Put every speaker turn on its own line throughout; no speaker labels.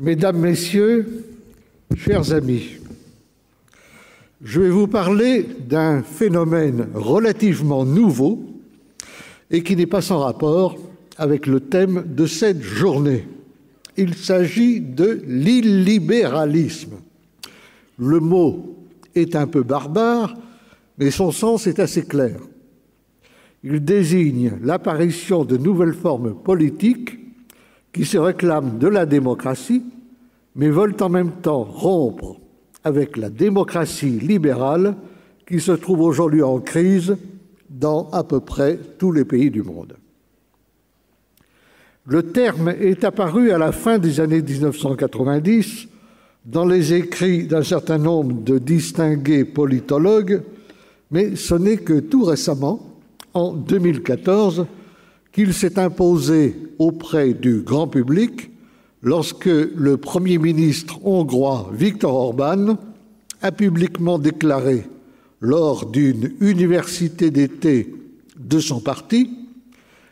Mesdames, Messieurs, chers amis, je vais vous parler d'un phénomène relativement nouveau et qui n'est pas sans rapport avec le thème de cette journée. Il s'agit de l'illibéralisme. Le mot est un peu barbare, mais son sens est assez clair. Il désigne l'apparition de nouvelles formes politiques qui se réclament de la démocratie, mais veulent en même temps rompre avec la démocratie libérale qui se trouve aujourd'hui en crise dans à peu près tous les pays du monde. Le terme est apparu à la fin des années 1990 dans les écrits d'un certain nombre de distingués politologues, mais ce n'est que tout récemment, en 2014, qu'il s'est imposé auprès du grand public lorsque le Premier ministre hongrois Viktor Orban a publiquement déclaré lors d'une université d'été de son parti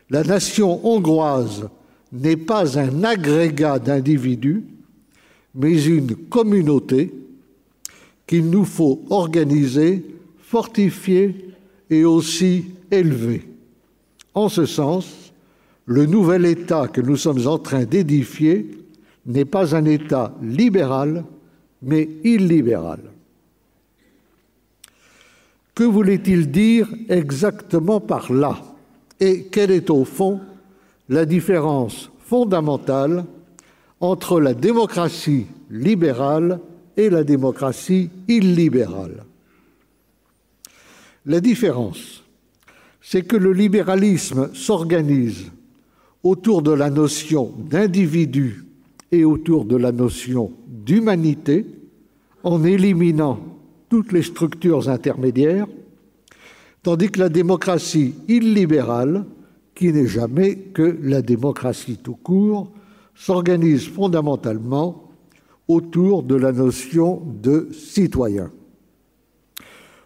La nation hongroise n'est pas un agrégat d'individus, mais une communauté qu'il nous faut organiser, fortifier et aussi élever. En ce sens, le nouvel État que nous sommes en train d'édifier n'est pas un État libéral, mais illibéral. Que voulait-il dire exactement par là Et quelle est au fond la différence fondamentale entre la démocratie libérale et la démocratie illibérale? La différence, c'est que le libéralisme s'organise autour de la notion d'individu et autour de la notion d'humanité en éliminant toutes les structures intermédiaires, tandis que la démocratie illibérale, qui n'est jamais que la démocratie tout court, s'organise fondamentalement autour de la notion de citoyen.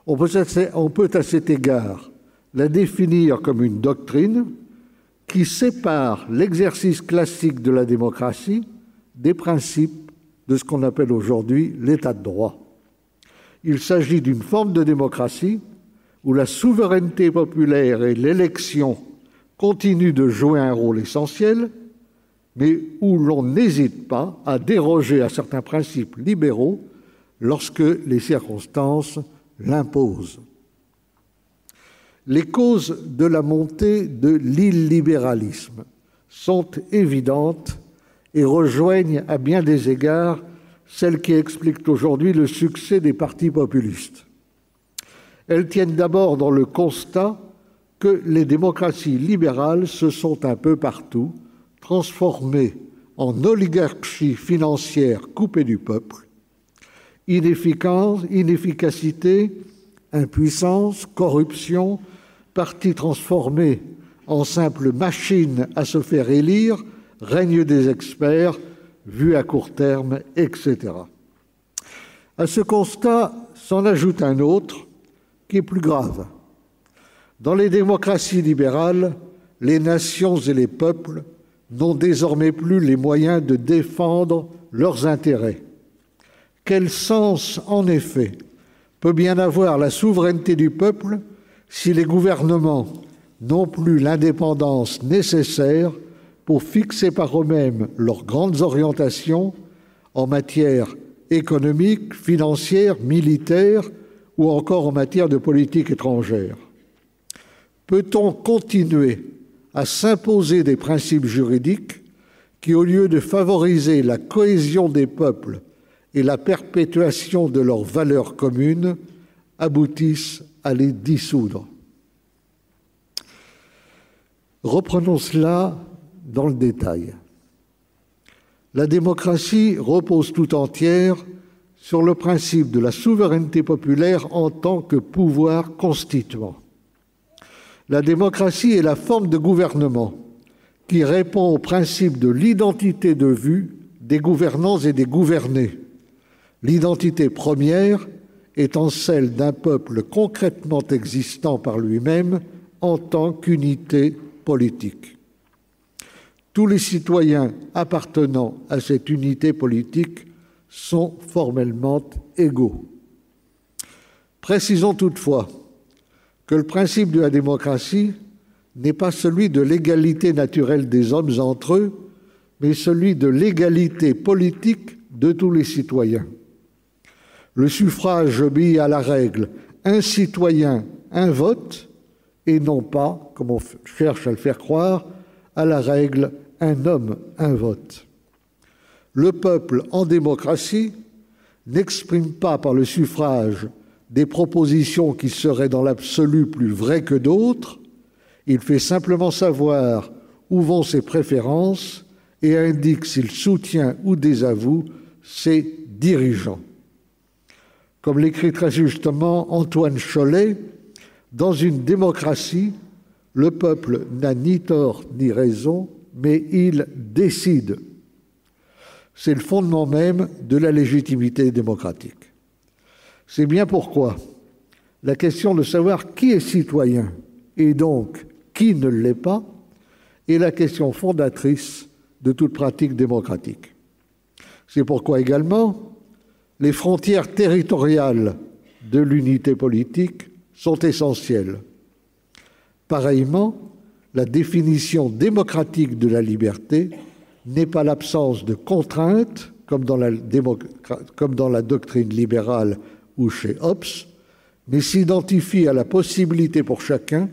On peut, à cet égard la définir comme une doctrine qui sépare l'exercice classique de la démocratie des principes de ce qu'on appelle aujourd'hui l'état de droit. Il s'agit d'une forme de démocratie où la souveraineté populaire et l'élection continuent de jouer un rôle essentiel, mais où l'on n'hésite pas à déroger à certains principes libéraux lorsque les circonstances l'imposent. Les causes de la montée de l'illibéralisme sont évidentes et rejoignent à bien des égards celles qui expliquent aujourd'hui le succès des partis populistes. Elles tiennent d'abord dans le constat que les démocraties libérales se sont un peu partout transformées en oligarchie financière coupée du peuple, inefficacité, impuissance, corruption, parti transformé en simple machine à se faire élire, règne des experts, vue à court terme, etc. À ce constat s'en ajoute un autre qui est plus grave. Dans les démocraties libérales, les nations et les peuples n'ont désormais plus les moyens de défendre leurs intérêts. Quel sens, en effet, peut bien avoir la souveraineté du peuple si les gouvernements n'ont plus l'indépendance nécessaire pour fixer par eux-mêmes leurs grandes orientations en matière économique, financière, militaire ou encore en matière de politique étrangère. Peut-on continuer à s'imposer des principes juridiques qui, au lieu de favoriser la cohésion des peuples et la perpétuation de leurs valeurs communes, aboutissent à les dissoudre. Reprenons cela dans le détail. La démocratie repose tout entière sur le principe de la souveraineté populaire en tant que pouvoir constituant. La démocratie est la forme de gouvernement qui répond au principe de l'identité de vue des gouvernants et des gouvernés. L'identité première étant celle d'un peuple concrètement existant par lui-même en tant qu'unité politique. tous les citoyens appartenant à cette unité politique sont formellement égaux. Précisons toutefois que le principe de la démocratie n'est pas celui de l'égalité naturelle des hommes entre eux, mais celui de l'égalité politique de tous les citoyens. Le suffrage obéit à la règle un citoyen, un vote, et non pas, comme on cherche à le faire croire, à la règle un homme, un vote. Le peuple en démocratie n'exprime pas par le suffrage des propositions qui seraient dans l'absolu plus vraies que d'autres, il fait simplement savoir où vont ses préférences et indique s'il soutient ou désavoue ses dirigeants. Comme l'écrit très justement Antoine Chollet, dans une démocratie, le peuple n'a ni tort ni raison, mais il décide. C'est le fondement même de la légitimité démocratique. C'est bien pourquoi la question de savoir qui est citoyen et donc qui ne l'est pas est la question fondatrice de toute pratique démocratique. C'est pourquoi également les frontières territoriales de l'unité politique sont essentielles. Pareillement, la définition démocratique de la liberté n'est pas l'absence de contraintes, comme dans, la comme dans la doctrine libérale ou chez Hobbes, mais s'identifie à la possibilité pour chacun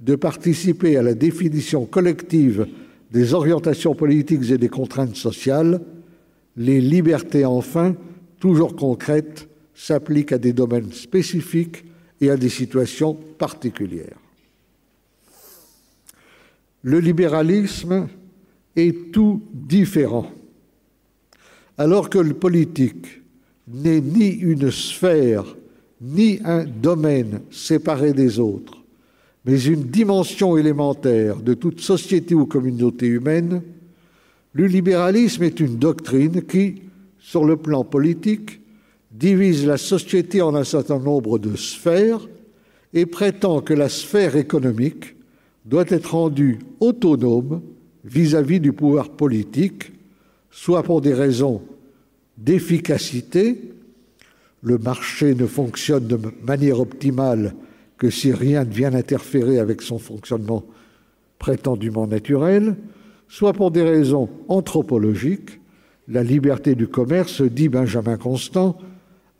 de participer à la définition collective des orientations politiques et des contraintes sociales, les libertés enfin, toujours concrètes, s'appliquent à des domaines spécifiques et à des situations particulières. Le libéralisme est tout différent. Alors que le politique n'est ni une sphère, ni un domaine séparé des autres, mais une dimension élémentaire de toute société ou communauté humaine, le libéralisme est une doctrine qui, sur le plan politique, divise la société en un certain nombre de sphères et prétend que la sphère économique doit être rendue autonome vis-à-vis du pouvoir politique, soit pour des raisons d'efficacité, le marché ne fonctionne de manière optimale que si rien ne vient interférer avec son fonctionnement prétendument naturel, soit pour des raisons anthropologiques, la liberté du commerce, dit Benjamin Constant,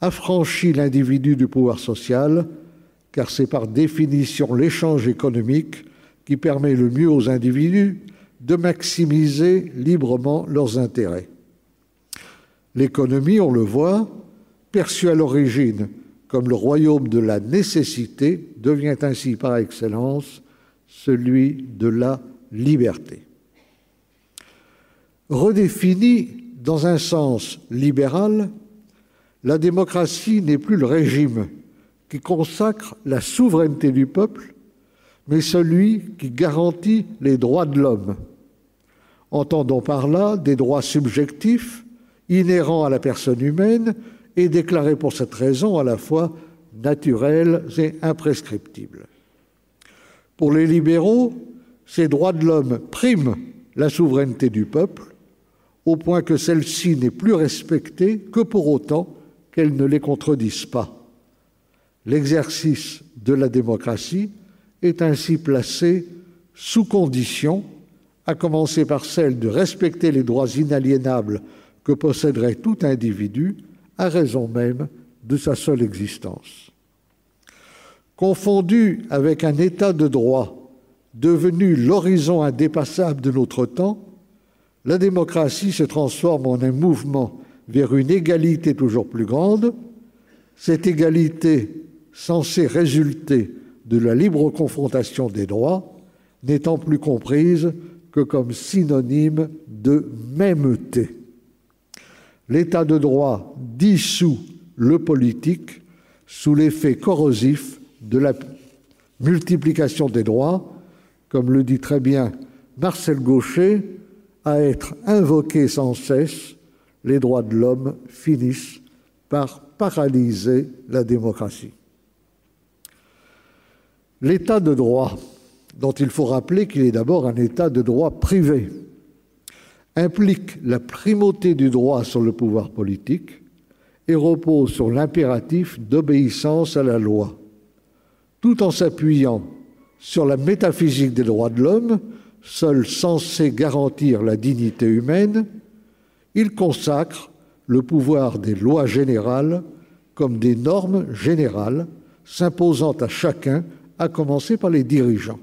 affranchit l'individu du pouvoir social, car c'est par définition l'échange économique qui permet le mieux aux individus de maximiser librement leurs intérêts. L'économie, on le voit, perçue à l'origine comme le royaume de la nécessité, devient ainsi par excellence celui de la liberté. Redéfinie dans un sens libéral, la démocratie n'est plus le régime qui consacre la souveraineté du peuple, mais celui qui garantit les droits de l'homme. Entendons par là des droits subjectifs inhérents à la personne humaine et déclarés pour cette raison à la fois naturels et imprescriptibles. Pour les libéraux, ces droits de l'homme priment la souveraineté du peuple, au point que celle-ci n'est plus respectée que pour autant qu'elle ne les contredise pas. L'exercice de la démocratie est ainsi placé sous condition, à commencer par celle de respecter les droits inaliénables que posséderait tout individu à raison même de sa seule existence. Confondu avec un état de droit devenu l'horizon indépassable de notre temps, la démocratie se transforme en un mouvement vers une égalité toujours plus grande, cette égalité censée résulter de la libre confrontation des droits n'étant plus comprise que comme synonyme de mêmeté. L'état de droit dissout le politique sous l'effet corrosif de la multiplication des droits, comme le dit très bien Marcel Gaucher, à être invoqués sans cesse, les droits de l'homme finissent par paralyser la démocratie. L'état de droit, dont il faut rappeler qu'il est d'abord un état de droit privé, implique la primauté du droit sur le pouvoir politique et repose sur l'impératif d'obéissance à la loi, tout en s'appuyant sur la métaphysique des droits de l'homme, seul censé garantir la dignité humaine, il consacre le pouvoir des lois générales comme des normes générales s'imposant à chacun, à commencer par les dirigeants.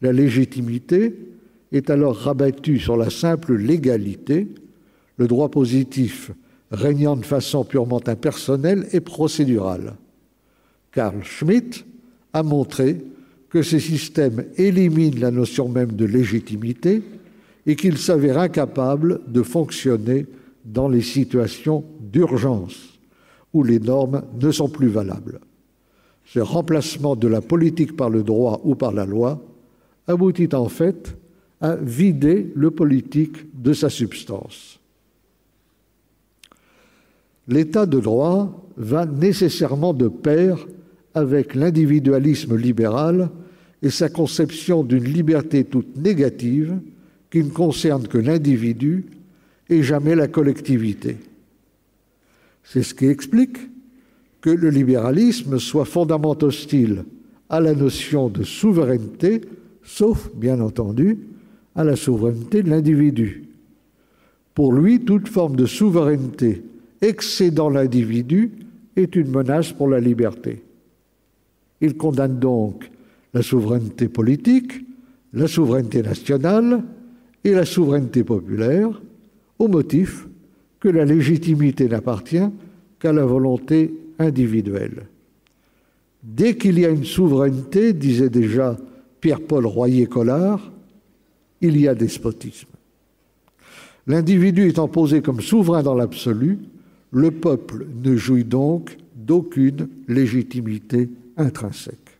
La légitimité est alors rabattue sur la simple légalité, le droit positif régnant de façon purement impersonnelle et procédurale. Carl Schmitt a montré que ces systèmes éliminent la notion même de légitimité et qu'ils s'avèrent incapables de fonctionner dans les situations d'urgence où les normes ne sont plus valables. Ce remplacement de la politique par le droit ou par la loi aboutit en fait à vider le politique de sa substance. L'état de droit va nécessairement de pair avec l'individualisme libéral et sa conception d'une liberté toute négative qui ne concerne que l'individu et jamais la collectivité. C'est ce qui explique que le libéralisme soit fondamentalement hostile à la notion de souveraineté, sauf, bien entendu, à la souveraineté de l'individu. Pour lui, toute forme de souveraineté excédant l'individu est une menace pour la liberté. Il condamne donc la souveraineté politique, la souveraineté nationale et la souveraineté populaire au motif que la légitimité n'appartient qu'à la volonté individuelle. Dès qu'il y a une souveraineté, disait déjà Pierre-Paul Royer-Collard, il y a despotisme. L'individu étant posé comme souverain dans l'absolu, le peuple ne jouit donc d'aucune légitimité intrinsèque.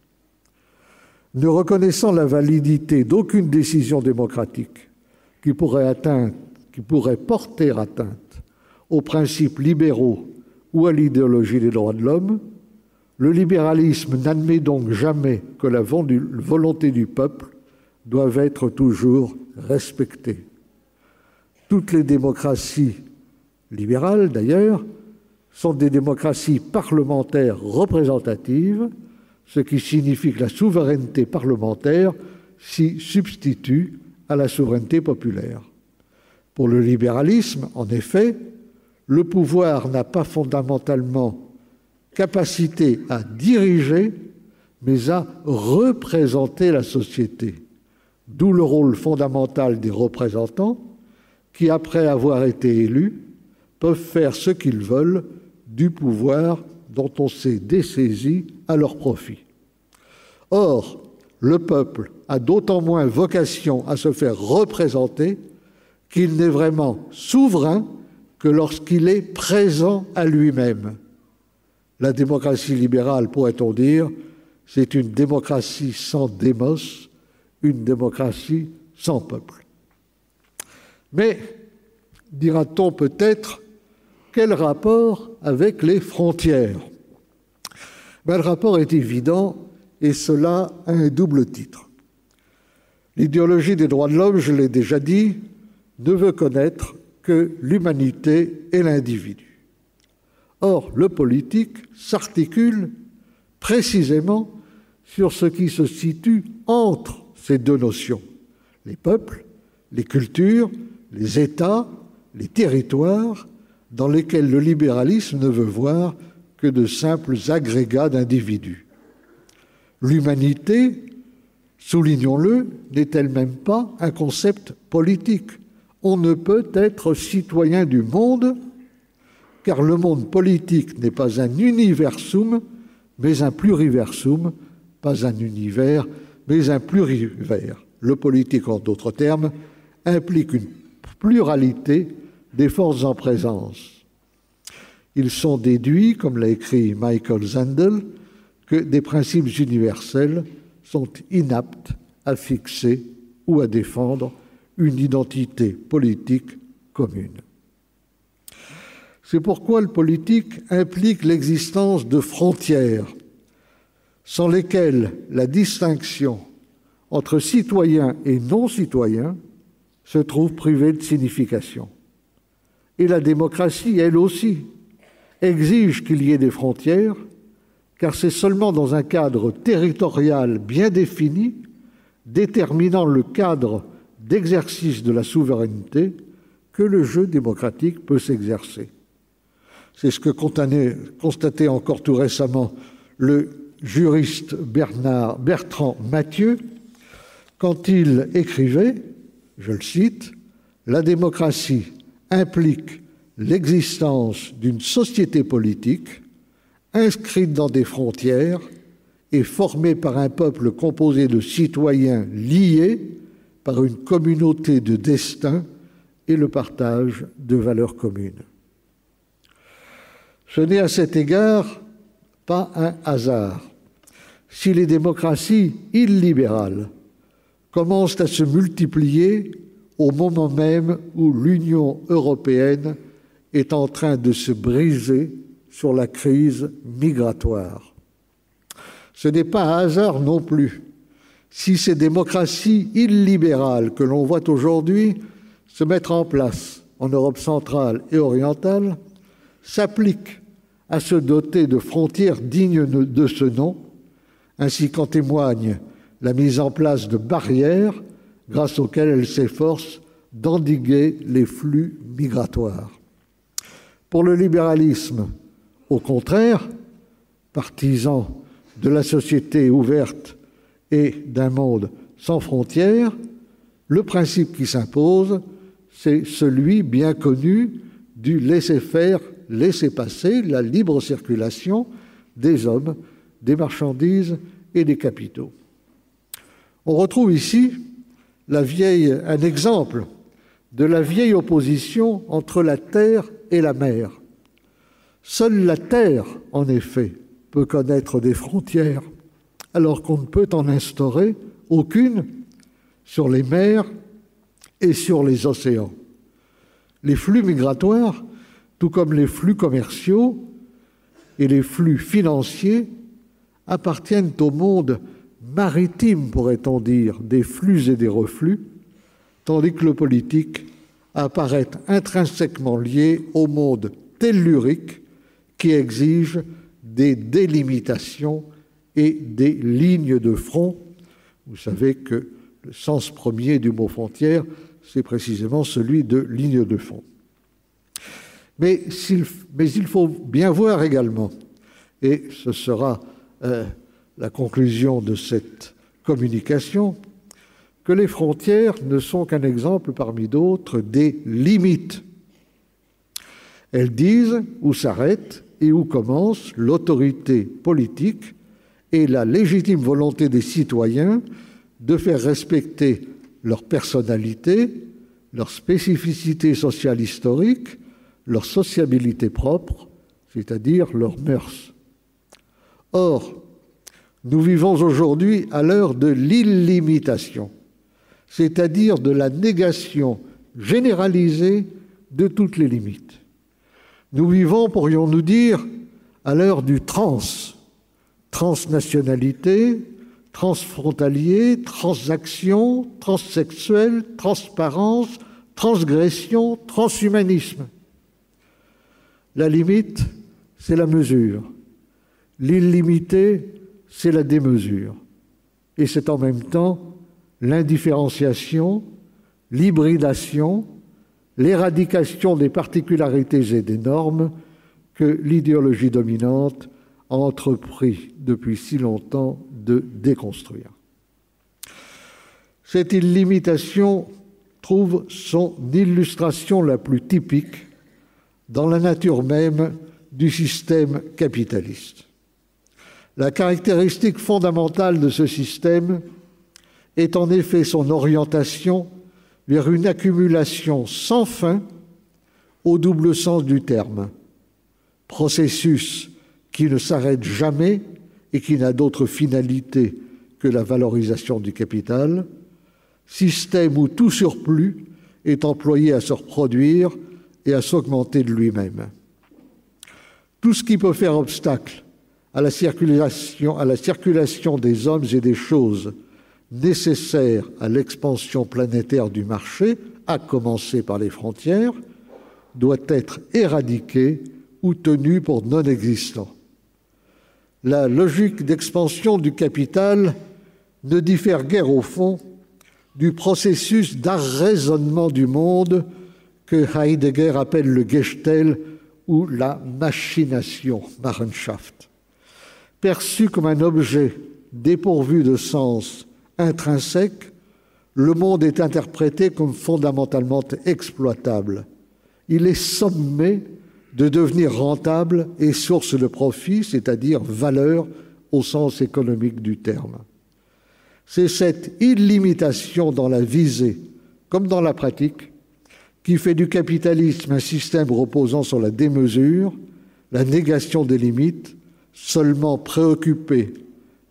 Ne reconnaissant la validité d'aucune décision démocratique qui pourrait, atteindre, qui pourrait porter atteinte aux principes libéraux ou à l'idéologie des droits de l'homme, le libéralisme n'admet donc jamais que la volonté du peuple doive être toujours respectée. Toutes les démocraties libérales, d'ailleurs, sont des démocraties parlementaires représentatives, ce qui signifie que la souveraineté parlementaire s'y substitue à la souveraineté populaire. Pour le libéralisme, en effet, le pouvoir n'a pas fondamentalement capacité à diriger, mais à représenter la société, d'où le rôle fondamental des représentants qui, après avoir été élus, peuvent faire ce qu'ils veulent du pouvoir dont on s'est dessaisi à leur profit. Or, le peuple a d'autant moins vocation à se faire représenter qu'il n'est vraiment souverain que lorsqu'il est présent à lui-même. La démocratie libérale, pourrait-on dire, c'est une démocratie sans démos, une démocratie sans peuple. Mais, dira-t-on peut-être, quel rapport avec les frontières? Ben, Le rapport est évident et cela a un double titre. L'idéologie des droits de l'homme, je l'ai déjà dit, ne veut connaître que l'humanité et l'individu. Or, le politique s'articule précisément sur ce qui se situe entre ces deux notions, les peuples, les cultures, les États, les territoires, dans lesquels le libéralisme ne veut voir que de simples agrégats d'individus. L'humanité, soulignons-le, n'est elle-même pas un concept politique. On ne peut être citoyen du monde car le monde politique n'est pas un universum, mais un pluriversum, pas un univers, mais un plurivers. Le politique, en d'autres termes, implique une pluralité des forces en présence. Ils sont déduits, comme l'a écrit Michael Zandel, que des principes universels sont inaptes à fixer ou à défendre une identité politique commune. C'est pourquoi le politique implique l'existence de frontières sans lesquelles la distinction entre citoyens et non-citoyens se trouve privée de signification. Et la démocratie, elle aussi, exige qu'il y ait des frontières, car c'est seulement dans un cadre territorial bien défini, déterminant le cadre d'exercice de la souveraineté, que le jeu démocratique peut s'exercer. C'est ce que constatait encore tout récemment le juriste Bertrand Mathieu quand il écrivait, je le cite, La démocratie implique l'existence d'une société politique inscrite dans des frontières et formée par un peuple composé de citoyens liés par une communauté de destin et le partage de valeurs communes. Ce n'est à cet égard pas un hasard si les démocraties illibérales commencent à se multiplier au moment même où l'Union européenne est en train de se briser sur la crise migratoire. Ce n'est pas un hasard non plus si ces démocraties illibérales que l'on voit aujourd'hui se mettre en place en Europe centrale et orientale s'appliquent à se doter de frontières dignes de ce nom, ainsi qu'en témoigne la mise en place de barrières grâce auxquelles elles s'efforcent d'endiguer les flux migratoires. Pour le libéralisme, au contraire, partisan de la société ouverte et d'un monde sans frontières, le principe qui s'impose, c'est celui bien connu du laisser-faire laisser passer la libre circulation des hommes, des marchandises et des capitaux. On retrouve ici un exemple de la vieille opposition entre la terre et la mer. Seule la terre, en effet, peut connaître des frontières, alors qu'on ne peut en instaurer aucune sur les mers et sur les océans. Les flux migratoires tout comme les flux commerciaux et les flux financiers appartiennent au monde maritime, pourrait-on dire, des flux et des reflux, tandis que le politique apparaît intrinsèquement lié au monde tellurique qui exige des délimitations et des lignes de front. Vous savez que le sens premier du mot frontière, c'est précisément celui de ligne de front. Mais, il faut bien voir également, et ce sera euh, la conclusion de cette communication, que les frontières ne sont qu'un exemple parmi d'autres des limites. Elles disent où s'arrête et où commence l'autorité politique et la légitime volonté des citoyens de faire respecter leur personnalité, leur spécificité sociale historique, leur sociabilité propre, c'est-à-dire leurs mœurs. Or, nous vivons aujourd'hui à l'heure de l'illimitation, c'est-à-dire de la négation généralisée de toutes les limites. Nous vivons, pourrions-nous dire, à l'heure du trans, transnationalité, transfrontalier, transaction, transsexuel, transparence, transgression, transhumanisme. La limite, c'est la mesure. L'illimité, c'est la démesure. Et c'est en même temps l'indifférenciation, l'hybridation, l'éradication des particularités et des normes que l'idéologie dominante a entrepris depuis si longtemps de déconstruire. Cette illimitation trouve son illustration la plus typique dans la nature même du système capitaliste. La caractéristique fondamentale de ce système est en effet son orientation vers une accumulation sans fin au double sens du terme, processus qui ne s'arrête jamais et qui n'a d'autre finalité que la valorisation du capital, système où tout surplus est employé à se reproduire et à s'augmenter de lui-même. Tout ce qui peut faire obstacle à la, circulation, des hommes et des choses nécessaires à l'expansion planétaire du marché à commencer par les frontières, doit être éradiqué ou tenu pour non existant. La logique d'expansion du capital ne diffère guère au fond du processus d'arraisonnement du monde que Heidegger appelle le Gestel ou la machination, Machenschaft. Perçu comme un objet dépourvu de sens intrinsèque, le monde est interprété comme fondamentalement exploitable. Il est sommé de devenir rentable et source de profit, c'est-à-dire valeur au sens économique du terme. C'est cette illimitation dans la visée comme dans la pratique qui fait du capitalisme un système reposant sur la démesure, la négation des limites, seulement préoccupé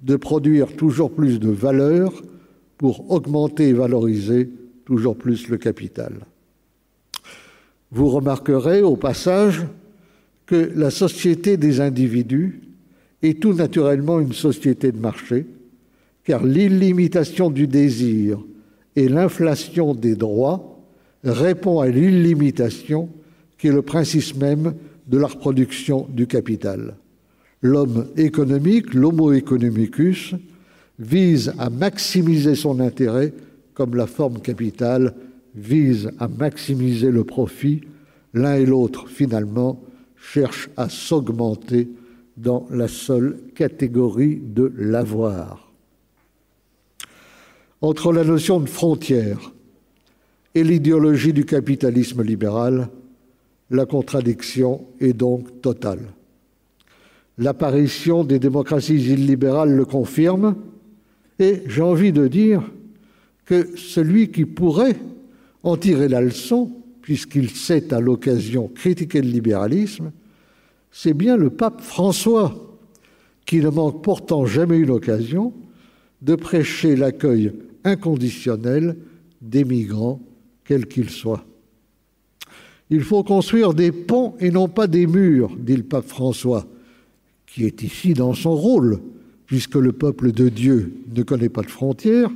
de produire toujours plus de valeur pour augmenter et valoriser toujours plus le capital. Vous remarquerez au passage que la société des individus est tout naturellement une société de marché, car l'illimitation du désir et l'inflation des droits répond à l'illimitation qui est le principe même de la reproduction du capital. L'homme économique, l'homo economicus, vise à maximiser son intérêt comme la forme capitale vise à maximiser le profit. L'un et l'autre, finalement, cherchent à s'augmenter dans la seule catégorie de l'avoir. Entre la notion de frontière et l'idéologie du capitalisme libéral, la contradiction est donc totale. L'apparition des démocraties illibérales le confirme, et j'ai envie de dire que celui qui pourrait en tirer la leçon, puisqu'il sait à l'occasion critiquer le libéralisme, c'est bien le pape François, qui ne manque pourtant jamais eu l'occasion de prêcher l'accueil inconditionnel des migrants, quels qu'ils soient. Il faut construire des ponts et non pas des murs, dit le pape François, qui est ici dans son rôle, puisque le peuple de Dieu ne connaît pas de frontières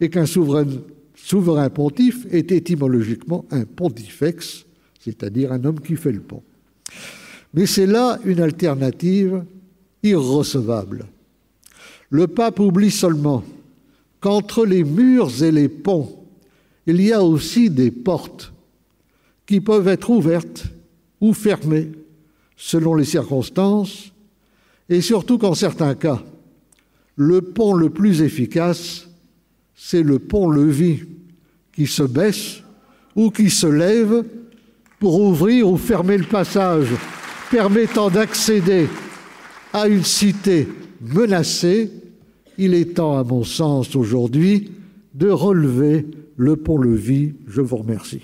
et qu'un souverain, pontife est étymologiquement un pontifex, c'est-à-dire un homme qui fait le pont. Mais c'est là une alternative irrecevable. Le pape oublie seulement qu'entre les murs et les ponts, il y a aussi des portes qui peuvent être ouvertes ou fermées selon les circonstances, et surtout qu'en certains cas, le pont le plus efficace, c'est le pont-levis qui se baisse ou qui se lève pour ouvrir ou fermer le passage, permettant d'accéder à une cité menacée. Il est temps, à mon sens, aujourd'hui, de relever le pont-levis. Je vous remercie.